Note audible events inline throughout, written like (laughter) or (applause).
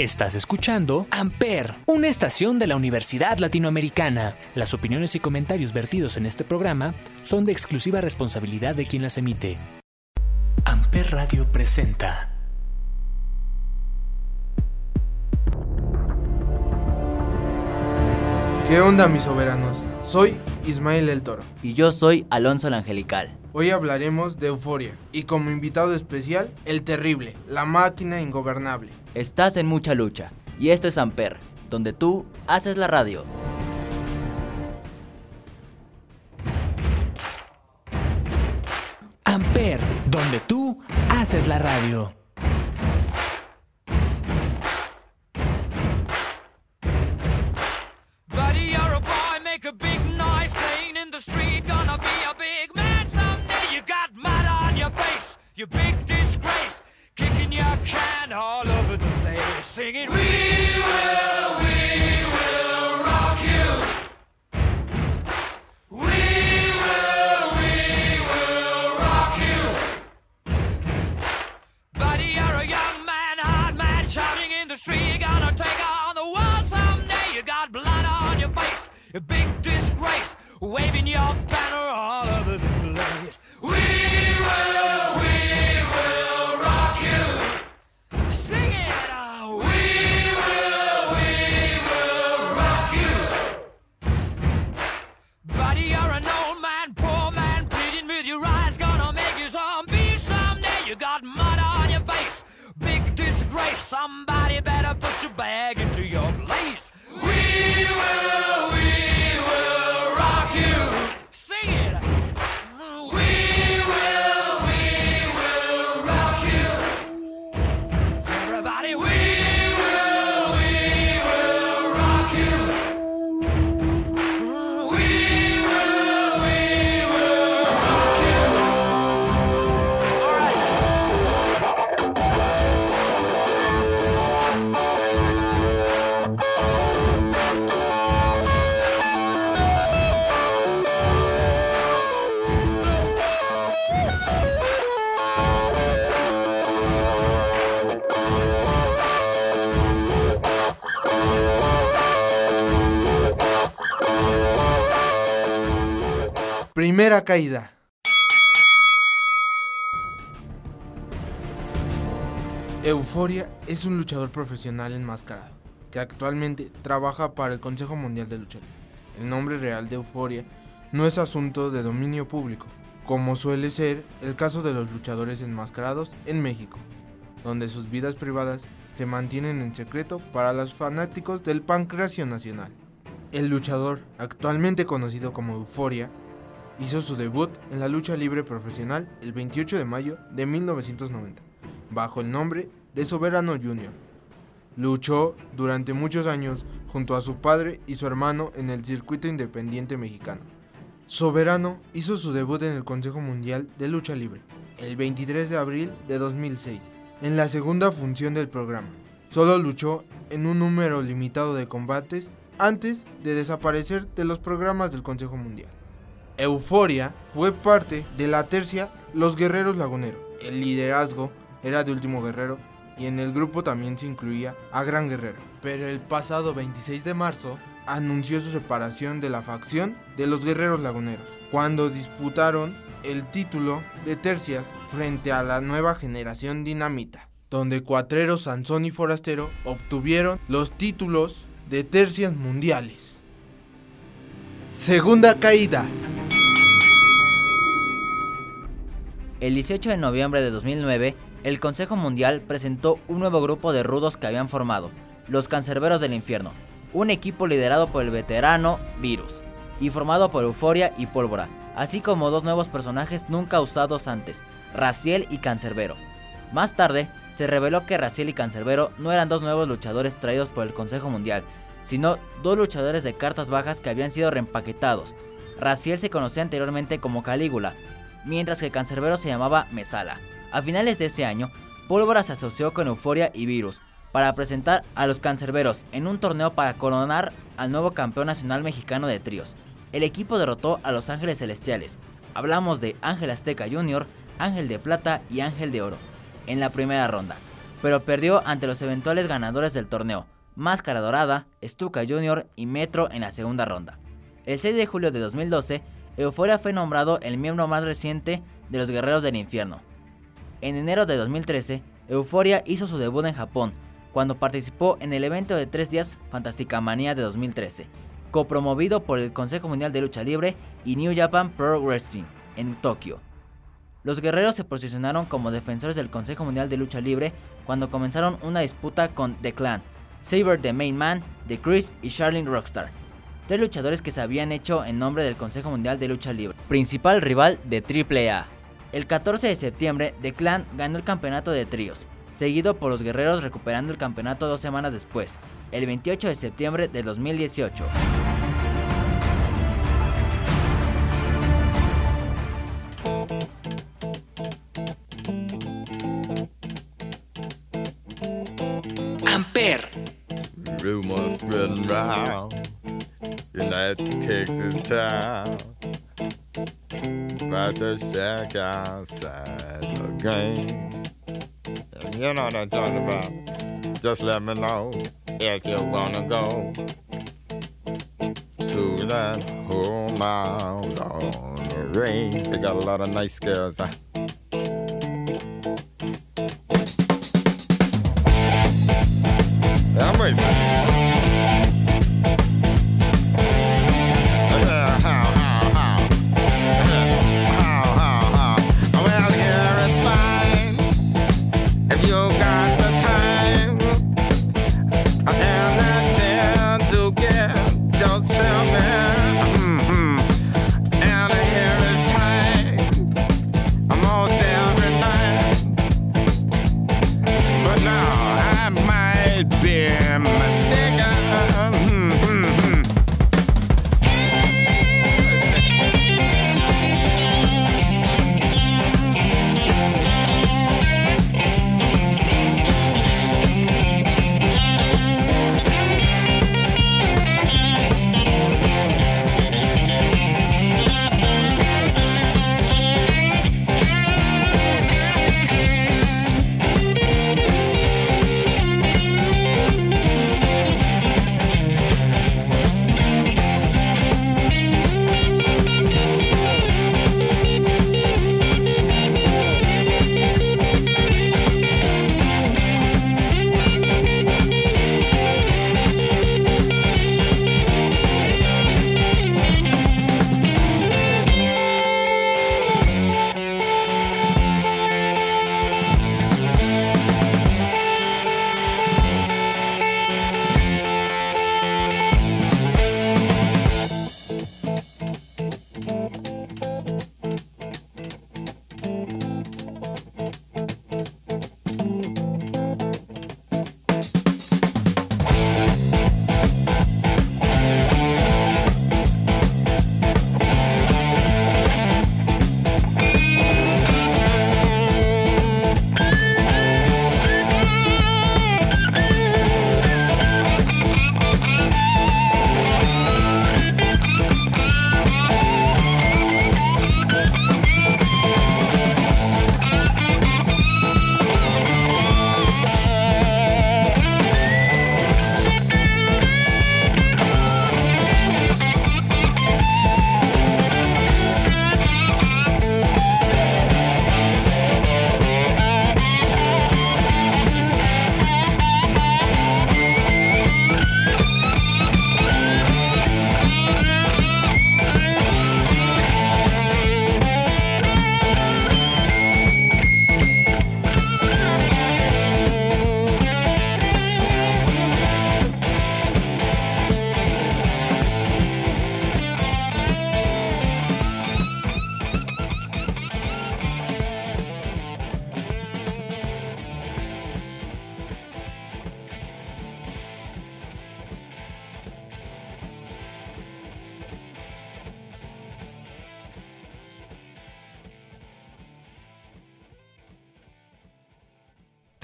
Estás escuchando Amper, una estación de la Universidad Latinoamericana. Las opiniones y comentarios vertidos en este programa son de exclusiva responsabilidad de quien las emite. Amper Radio presenta. ¿Qué onda mis soberanos? Soy Ismael el Toro. Y yo soy Alonso el Angelical. Hoy hablaremos de Euforia y como invitado especial, el terrible, la máquina ingobernable. Estás en mucha lucha y esto es Amper, donde tú haces la radio. Amper, donde tú haces la radio. Waving your banner all over Caída. Euforia es un luchador profesional enmascarado que actualmente trabaja para el Consejo Mundial de Lucha. El nombre real de Euforia no es asunto de dominio público, como suele ser el caso de los luchadores enmascarados en México, donde sus vidas privadas se mantienen en secreto para los fanáticos del pancracio nacional. El luchador, actualmente conocido como Euforia, hizo su debut en la lucha libre profesional el 28 de mayo de 1990, bajo el nombre de Soberano Jr. Luchó durante muchos años junto a su padre y su hermano en el circuito independiente mexicano. Soberano hizo su debut en el Consejo Mundial de Lucha Libre el 23 de abril de 2006, en la segunda función del programa. Solo luchó en un número limitado de combates antes de desaparecer de los programas del Consejo Mundial. Euforia fue parte de la tercia Los Guerreros Laguneros. El liderazgo era de Último Guerrero y en el grupo también se incluía a Gran Guerrero. Pero el pasado 26 de marzo anunció su separación de la facción de los Guerreros Laguneros, cuando disputaron el título de tercias frente a la nueva generación Dinamita, donde Cuatrero, Sansón y Forastero obtuvieron los títulos de tercias mundiales. Segunda caída. El 18 de noviembre de 2009, el Consejo Mundial presentó un nuevo grupo de rudos que habían formado, los Cancerberos del Infierno, un equipo liderado por el veterano Virus, y formado por Euforia y Pólvora, así como dos nuevos personajes nunca usados antes, Raciel y Cancerbero. Más tarde, se reveló que Raciel y Cancerbero no eran dos nuevos luchadores traídos por el Consejo Mundial, sino dos luchadores de cartas bajas que habían sido reempaquetados. Raciel se conocía anteriormente como Calígula, mientras que Cancerbero se llamaba Mesala. A finales de ese año, Pólvora se asoció con Euforia y Virus para presentar a los Cancerberos en un torneo para coronar al nuevo campeón nacional mexicano de tríos. El equipo derrotó a los Ángeles Celestiales. Hablamos de Ángel Azteca Jr., Ángel de Plata y Ángel de Oro en la primera ronda. pero perdió ante los eventuales ganadores del torneo, Máscara Dorada, Stuka Jr. y Metro en la segunda ronda. El 6 de julio de 2012, Euforia fue nombrado el miembro más reciente de los Guerreros del Infierno. En enero de 2013, Euforia hizo su debut en Japón, cuando participó en el evento de tres días Fantástica Manía de 2013, copromovido por el Consejo Mundial de Lucha Libre y New Japan Pro Wrestling en Tokio. Los guerreros se posicionaron como defensores del Consejo Mundial de Lucha Libre cuando comenzaron una disputa con The Clan, Saber the Main Man, The Chris y Charlene Rockstar, tres luchadores que se habían hecho en nombre del Consejo Mundial de Lucha Libre, principal rival de AAA. El 14 de septiembre, The Clan ganó el campeonato de tríos, seguido por los guerreros recuperando el campeonato dos semanas después, el 28 de septiembre de 2018. Amper. In that Texas town about the shack outside the game. You know what I'm talking about. Just let me know if you wanna go to that whole mile on the range. They got a lot of nice girls. Huh?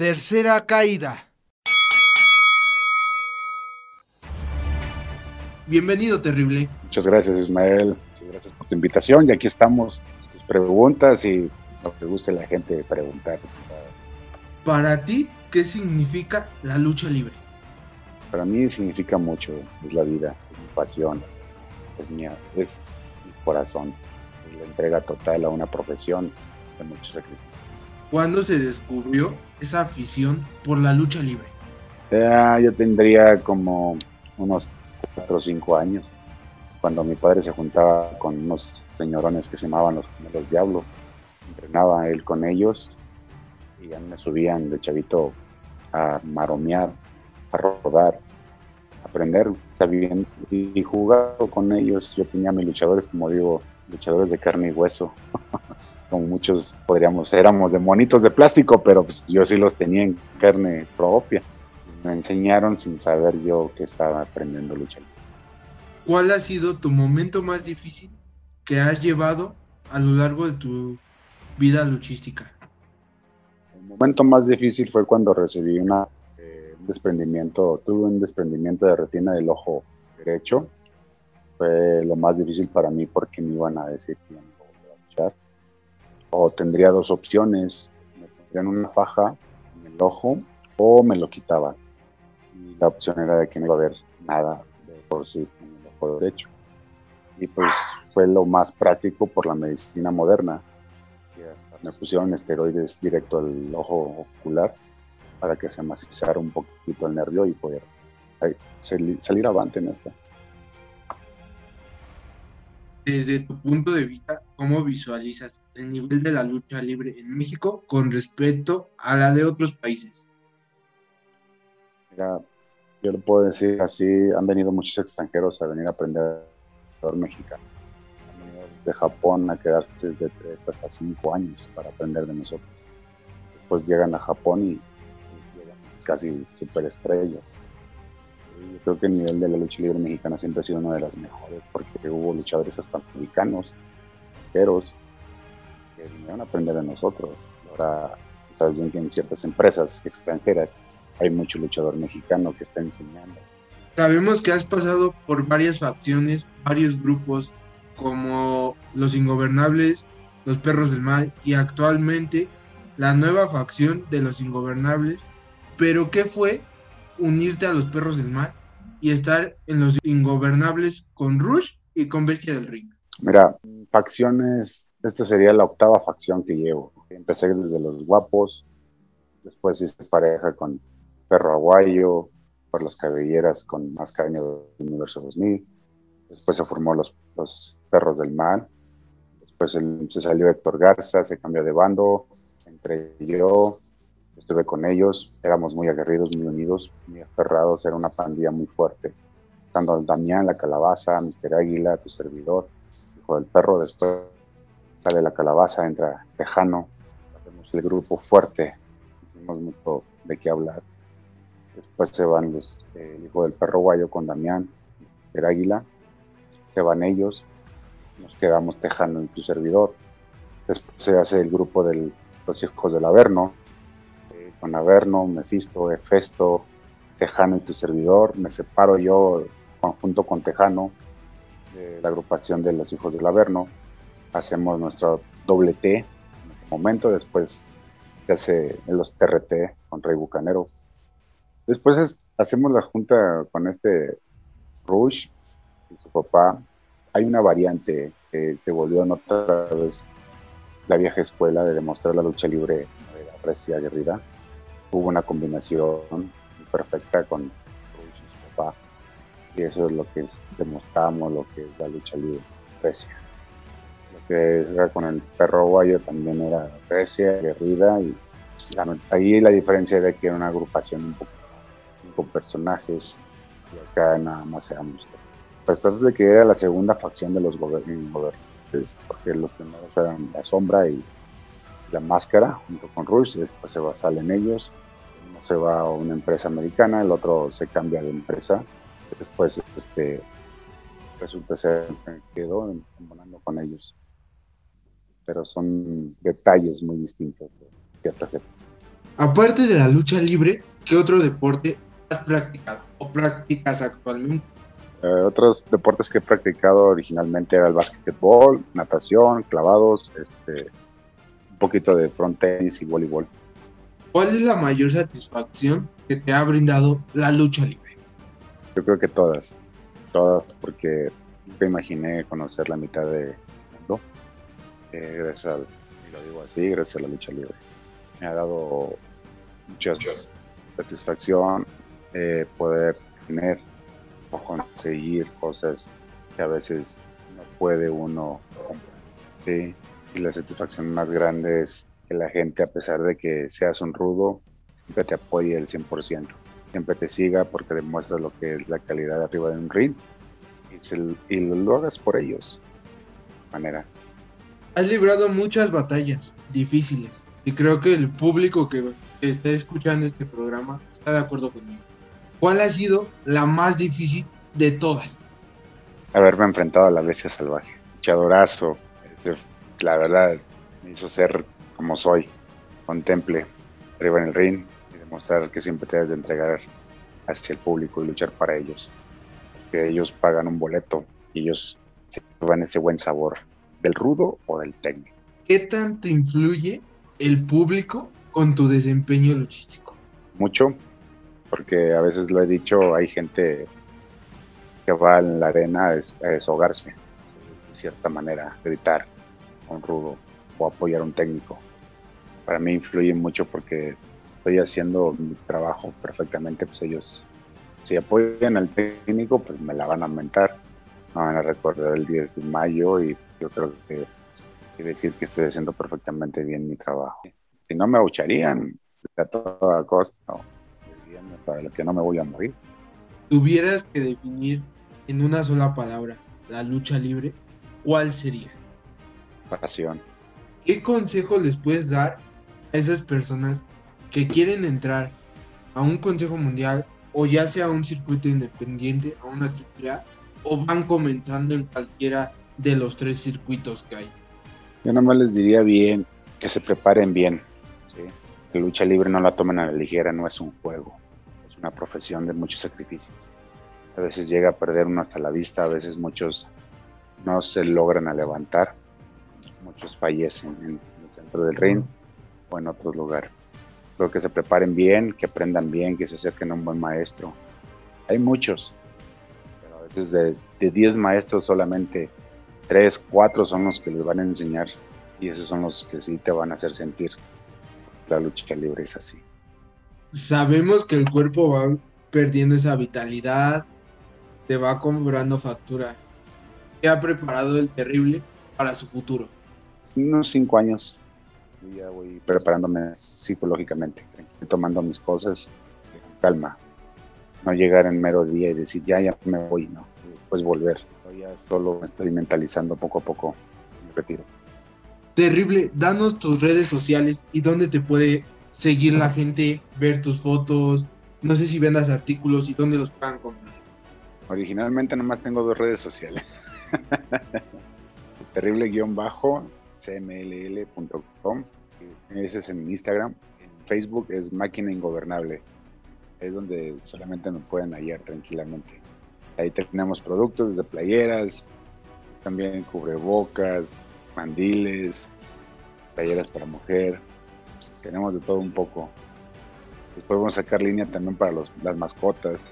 Tercera caída. Bienvenido, terrible. Muchas gracias, Ismael. Muchas gracias por tu invitación. Y aquí estamos, tus preguntas y lo que guste la gente preguntar. Para ti, ¿qué significa la lucha libre? Para mí significa mucho, es la vida, es mi pasión, es, mi, es mi corazón, es la entrega total a una profesión de mucho sacrificio. ¿Cuándo se descubrió esa afición por la lucha libre? Ya, yo tendría como unos 4 o 5 años, cuando mi padre se juntaba con unos señorones que se llamaban los, los Diablos. Entrenaba él con ellos y ya me subían de chavito a maromear, a rodar, a aprender bien y, y jugar con ellos. Yo tenía mis luchadores, como digo, luchadores de carne y hueso. (laughs) como muchos podríamos, éramos de monitos de plástico, pero pues yo sí los tenía en carne propia. Me enseñaron sin saber yo que estaba aprendiendo lucha. ¿Cuál ha sido tu momento más difícil que has llevado a lo largo de tu vida luchística? El momento más difícil fue cuando recibí una, eh, un desprendimiento, tuve un desprendimiento de retina del ojo derecho. Fue lo más difícil para mí porque me iban a decir que no iba a luchar. O tendría dos opciones, me pondrían una faja en el ojo o me lo quitaban. Y la opción era de que no iba a haber nada de por sí en el ojo derecho. Y pues fue lo más práctico por la medicina moderna que hasta me pusieron esteroides directo al ojo ocular para que se macizara un poquito el nervio y poder salir, salir avante en esta. Desde tu punto de vista, ¿cómo visualizas el nivel de la lucha libre en México con respecto a la de otros países? Mira, yo lo puedo decir así, han venido muchos extranjeros a venir a aprender mexicano de Japón a quedarse desde 3 hasta 5 años para aprender de nosotros. Después llegan a Japón y, y llegan casi superestrellas. Yo creo que el nivel de la lucha libre mexicana siempre ha sido una de las mejores porque hubo luchadores hasta americanos, extranjeros, que vinieron a aprender de nosotros. Ahora, sabes bien que en ciertas empresas extranjeras hay mucho luchador mexicano que está enseñando. Sabemos que has pasado por varias facciones, varios grupos, como los Ingobernables, los Perros del Mal y actualmente la nueva facción de los Ingobernables. Pero ¿qué fue unirte a los Perros del Mal y estar en los Ingobernables con Rush y con Bestia del Ring? Mira, facciones, esta sería la octava facción que llevo. Empecé desde los guapos, después hice pareja con Perro Aguayo, por las cabelleras con más cariño del Universo 2000. Después se formó los, Perros del Mal. Después se salió Héctor Garza, se cambió de bando. Entré yo, estuve con ellos. Éramos muy aguerridos, muy unidos, muy aferrados. Era una pandilla muy fuerte. Estando Damián, la calabaza, Mister Águila, tu servidor, hijo del perro. Después sale la calabaza, entra Tejano. Hacemos el grupo fuerte. Hicimos mucho de qué hablar. Después se van los, el hijo del perro guayo con Damián, el águila. Se van ellos. Nos quedamos Tejano y tu servidor. Después se hace el grupo de los hijos del Averno. Con Averno, Mefisto, Hefesto, Tejano y tu servidor. Me separo yo junto con Tejano de la agrupación de los hijos del Averno. Hacemos nuestro doble T en ese momento. Después se hace los TRT con Rey Bucanero. Después es, hacemos la junta con este Rush y su papá. Hay una variante que se volvió en otra vez la vieja escuela de demostrar la lucha libre de la recia aguerrida. Hubo una combinación perfecta con Rush y su papá. Y eso es lo que es, demostramos, lo que es la lucha libre recia. Lo que era con el perro guayo también era recia, aguerrida. Y la, ahí la diferencia de que era una agrupación un poco con personajes y acá nada más éramos tres. Pues tratar de que era la segunda facción de los gobernantes, porque los primeros eran la sombra y la máscara junto con Rush, después se va, salen ellos, uno se va a una empresa americana, el otro se cambia de empresa, después este resulta ser que quedó volando con ellos. Pero son detalles muy distintos de ciertas épocas. Aparte de la lucha libre, ¿qué otro deporte has practicado o practicas actualmente? Eh, otros deportes que he practicado originalmente era el básquetbol, natación, clavados, este, un poquito de front tenis y voleibol. ¿Cuál es la mayor satisfacción que te ha brindado la lucha libre? Yo creo que todas, todas, porque nunca imaginé conocer la mitad de mundo. Eh, gracias al, y lo digo así, gracias a la lucha libre. Me ha dado mucha satisfacción eh, poder tener o conseguir cosas que a veces no puede uno comprar. ¿sí? Y la satisfacción más grande es que la gente, a pesar de que seas un rudo, siempre te apoye el 100%. Siempre te siga porque demuestras lo que es la calidad arriba de un ring y, se- y lo hagas por ellos. De manera. Has librado muchas batallas difíciles y creo que el público que que está escuchando este programa está de acuerdo conmigo. ¿Cuál ha sido la más difícil de todas? haberme enfrentado a la bestia salvaje. Luchadorazo. Ese, la verdad, me hizo ser como soy. Contemple arriba en el ring y demostrar que siempre te debes de entregar hacia el público y luchar para ellos. Que ellos pagan un boleto y ellos se llevan ese buen sabor del rudo o del técnico. ¿Qué tanto influye el público con tu desempeño luchístico? Mucho, porque a veces lo he dicho, hay gente que va en la arena a des- a deshogarse, de cierta manera, gritar un rudo o apoyar a un técnico. Para mí influye mucho porque estoy haciendo mi trabajo perfectamente, pues ellos, si apoyan al técnico, pues me la van a aumentar, me van a recordar el 10 de mayo y yo creo que decir que estoy haciendo perfectamente bien mi trabajo. Si no me abucharían a toda costa, hasta lo que no me voy a morir. Tuvieras que definir en una sola palabra la lucha libre, ¿cuál sería? Pasión. ¿Qué consejo les puedes dar a esas personas que quieren entrar a un consejo mundial o ya sea a un circuito independiente, a una AAA, o van comentando en cualquiera de los tres circuitos que hay? Yo nomás les diría bien que se preparen bien. ¿sí? La lucha libre no la tomen a la ligera, no es un juego, es una profesión de muchos sacrificios. A veces llega a perder uno hasta la vista, a veces muchos no se logran a levantar, muchos fallecen en el centro del ring o en otro lugar. Creo que se preparen bien, que aprendan bien, que se acerquen a un buen maestro. Hay muchos, pero a veces de, de 10 maestros solamente tres, cuatro son los que les van a enseñar y esos son los que sí te van a hacer sentir. La lucha libre es así. Sabemos que el cuerpo va perdiendo esa vitalidad, te va cobrando factura. ¿Qué ha preparado el terrible para su futuro? Unos cinco años yo ya voy preparándome psicológicamente, tomando mis cosas con calma. No llegar en mero día y decir ya, ya me voy, no. Y después volver. Yo ya solo me estoy mentalizando poco a poco mi retiro. Terrible, danos tus redes sociales y dónde te puede seguir la gente, ver tus fotos, no sé si vendas artículos y dónde los puedan comprar. Originalmente nomás tengo dos redes sociales. (laughs) Terrible-cmll.com. Ese es en Instagram. En Facebook es Máquina Ingobernable. Es donde solamente me pueden hallar tranquilamente. Ahí tenemos productos desde playeras, también cubrebocas, mandiles, playeras para mujer. Tenemos de todo un poco. Después vamos a sacar línea también para los, las mascotas.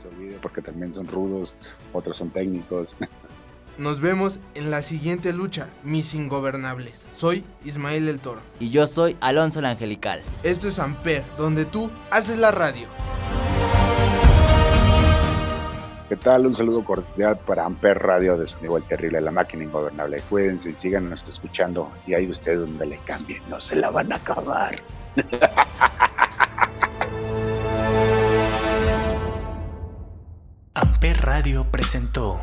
Se olvide porque también son rudos, otros son técnicos. (laughs) Nos vemos en la siguiente lucha, Mis Ingobernables. Soy Ismael el Toro. Y yo soy Alonso el Angelical. Esto es Amper, donde tú haces la radio. ¿Qué tal? Un saludo cordial para Amper Radio de su amigo el terrible, la máquina ingobernable. Cuídense y síganos escuchando. Y ahí de ustedes donde le cambien, no se la van a acabar. Amper Radio presentó